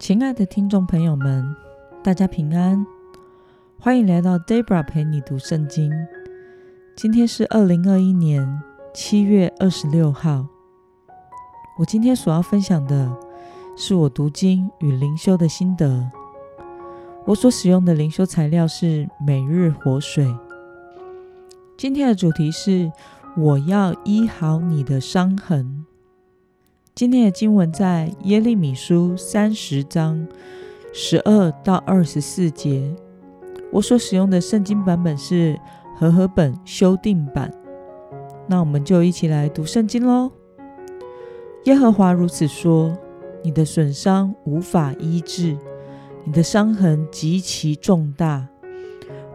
亲爱的听众朋友们，大家平安，欢迎来到 Debra 陪你读圣经。今天是二零二一年七月二十六号。我今天所要分享的是我读经与灵修的心得。我所使用的灵修材料是每日活水。今天的主题是我要医好你的伤痕。今天的经文在耶利米书三十章十二到二十四节。我所使用的圣经版本是和合本修订版。那我们就一起来读圣经喽。耶和华如此说：你的损伤无法医治，你的伤痕极其重大，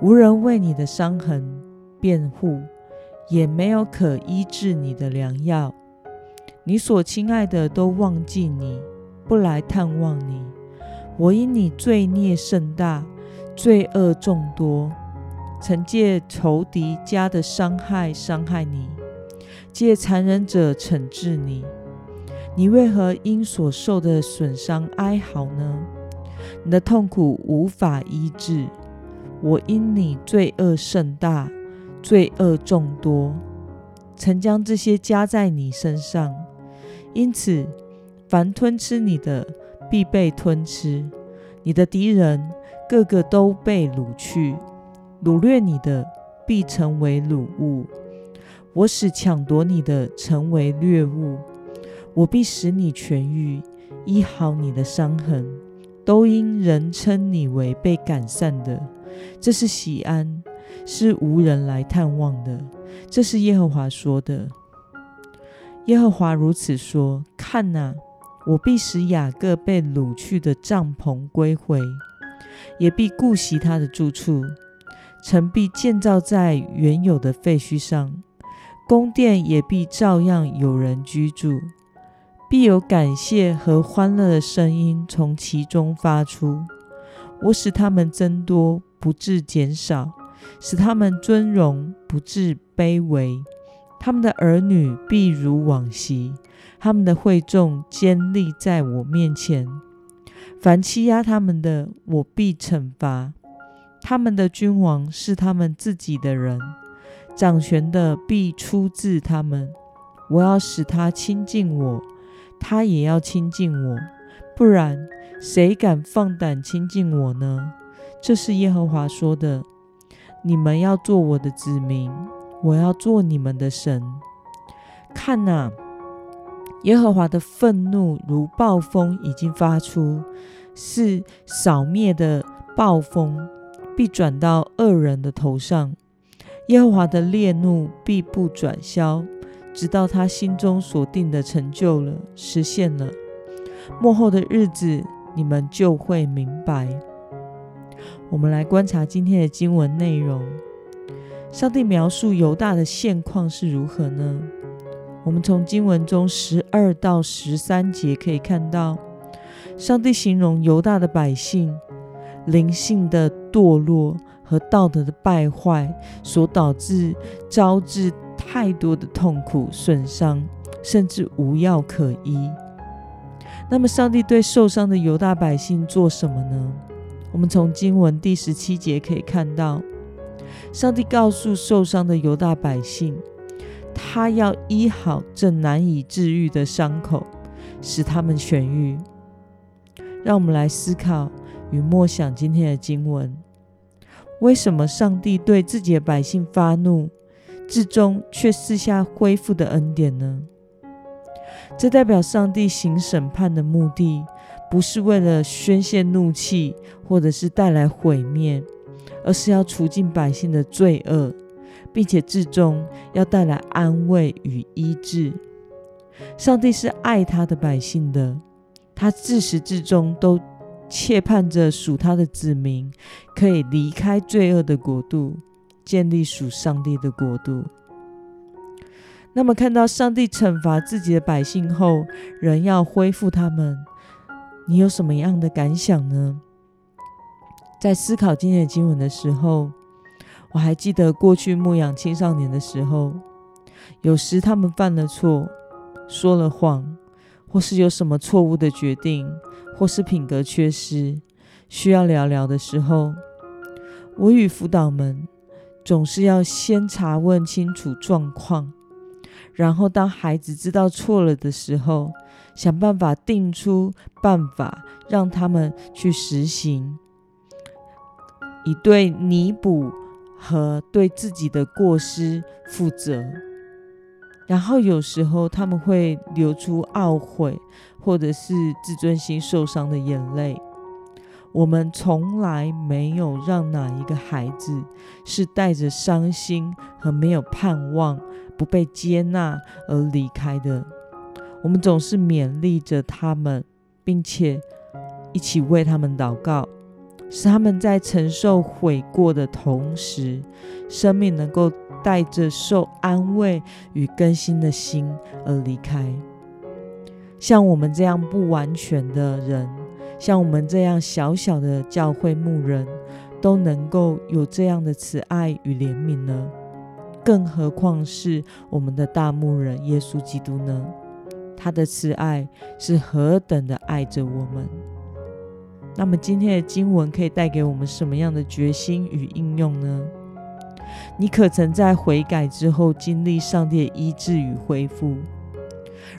无人为你的伤痕辩护，也没有可医治你的良药。你所亲爱的都忘记你，不来探望你。我因你罪孽甚大，罪恶众多，曾借仇敌家的伤害伤害你，借残忍者惩治你。你为何因所受的损伤哀嚎呢？你的痛苦无法医治。我因你罪恶甚大，罪恶众多，曾将这些加在你身上。因此，凡吞吃你的，必被吞吃；你的敌人个个都被掳去；掳掠你的，必成为掳物。我使抢夺你的成为掠物。我必使你痊愈，医好你的伤痕。都因人称你为被赶散的，这是喜安，是无人来探望的。这是耶和华说的。耶和华如此说：“看哪，我必使雅各被掳去的帐篷归回，也必顾惜他的住处。城必建造在原有的废墟上，宫殿也必照样有人居住，必有感谢和欢乐的声音从其中发出。我使他们增多，不致减少；使他们尊荣，不致卑微。”他们的儿女必如往昔，他们的会众坚立在我面前。凡欺压他们的，我必惩罚；他们的君王是他们自己的人，掌权的必出自他们。我要使他亲近我，他也要亲近我。不然，谁敢放胆亲近我呢？这是耶和华说的。你们要做我的子民。我要做你们的神。看哪，耶和华的愤怒如暴风已经发出，是扫灭的暴风，必转到恶人的头上。耶和华的烈怒必不转消，直到他心中所定的成就了，实现了。幕后的日子，你们就会明白。我们来观察今天的经文内容。上帝描述犹大的现况是如何呢？我们从经文中十二到十三节可以看到，上帝形容犹大的百姓灵性的堕落和道德的败坏，所导致招致太多的痛苦损伤，甚至无药可医。那么，上帝对受伤的犹大百姓做什么呢？我们从经文第十七节可以看到。上帝告诉受伤的犹大百姓，他要医好这难以治愈的伤口，使他们痊愈。让我们来思考与默想今天的经文：为什么上帝对自己的百姓发怒，至终却赐下恢复的恩典呢？这代表上帝行审判的目的，不是为了宣泄怒气，或者是带来毁灭。而是要除尽百姓的罪恶，并且至终要带来安慰与医治。上帝是爱他的百姓的，他自始至终都切盼着属他的子民可以离开罪恶的国度，建立属上帝的国度。那么，看到上帝惩罚自己的百姓后，仍要恢复他们，你有什么样的感想呢？在思考今天的经文的时候，我还记得过去牧养青少年的时候，有时他们犯了错，说了谎，或是有什么错误的决定，或是品格缺失，需要聊聊的时候，我与辅导们总是要先查问清楚状况，然后当孩子知道错了的时候，想办法定出办法，让他们去实行，以对弥补和对自己的过失负责。然后有时候他们会流出懊悔，或者是自尊心受伤的眼泪。我们从来没有让哪一个孩子是带着伤心和没有盼望、不被接纳而离开的。我们总是勉励着他们，并且一起为他们祷告，使他们在承受悔过的同时，生命能够。带着受安慰与更新的心而离开。像我们这样不完全的人，像我们这样小小的教会牧人，都能够有这样的慈爱与怜悯呢？更何况是我们的大牧人耶稣基督呢？他的慈爱是何等的爱着我们。那么今天的经文可以带给我们什么样的决心与应用呢？你可曾在悔改之后经历上帝的医治与恢复？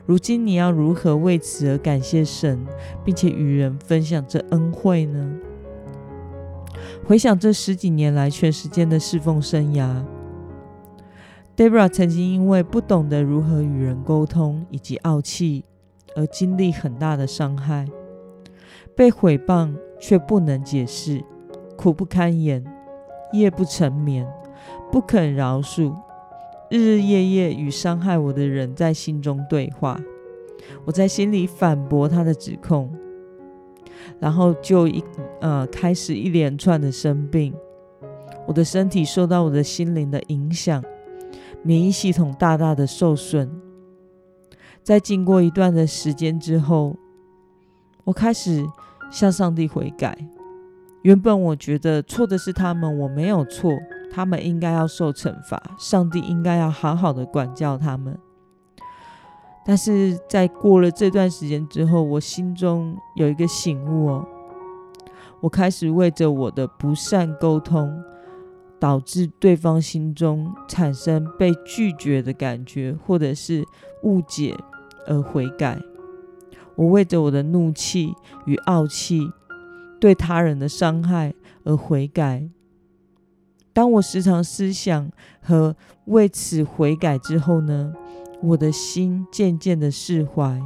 如今你要如何为此而感谢神，并且与人分享这恩惠呢？回想这十几年来全时间的侍奉生涯，Debra 曾经因为不懂得如何与人沟通以及傲气而经历很大的伤害，被毁谤却不能解释，苦不堪言，夜不成眠。不肯饶恕，日日夜夜与伤害我的人在心中对话。我在心里反驳他的指控，然后就一呃开始一连串的生病。我的身体受到我的心灵的影响，免疫系统大大的受损。在经过一段的时间之后，我开始向上帝悔改。原本我觉得错的是他们，我没有错。他们应该要受惩罚，上帝应该要好好的管教他们。但是在过了这段时间之后，我心中有一个醒悟哦，我开始为着我的不善沟通，导致对方心中产生被拒绝的感觉，或者是误解而悔改。我为着我的怒气与傲气，对他人的伤害而悔改。当我时常思想和为此悔改之后呢，我的心渐渐的释怀，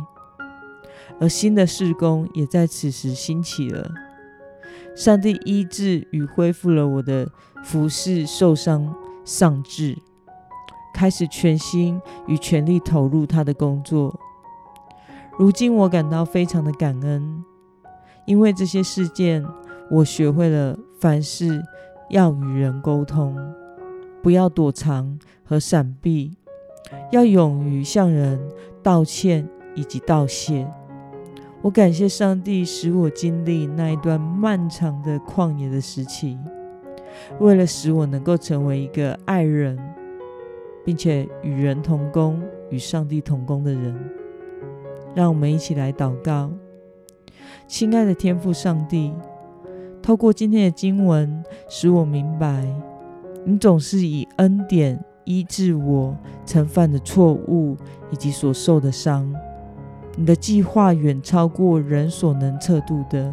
而新的事工也在此时兴起了。上帝医治与恢复了我的服侍受伤丧志，开始全心与全力投入他的工作。如今我感到非常的感恩，因为这些事件，我学会了凡事。要与人沟通，不要躲藏和闪避，要勇于向人道歉以及道谢。我感谢上帝使我经历那一段漫长的旷野的时期，为了使我能够成为一个爱人，并且与人同工、与上帝同工的人。让我们一起来祷告，亲爱的天父上帝。透过今天的经文，使我明白，你总是以恩典医治我曾犯的错误以及所受的伤。你的计划远超过人所能测度的。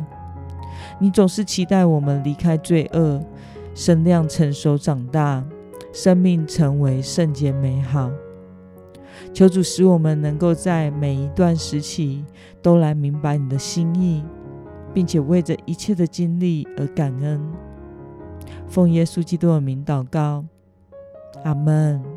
你总是期待我们离开罪恶，身量成熟长大，生命成为圣洁美好。求主使我们能够在每一段时期都来明白你的心意。并且为着一切的经历而感恩，奉耶稣基督的名祷告，阿门。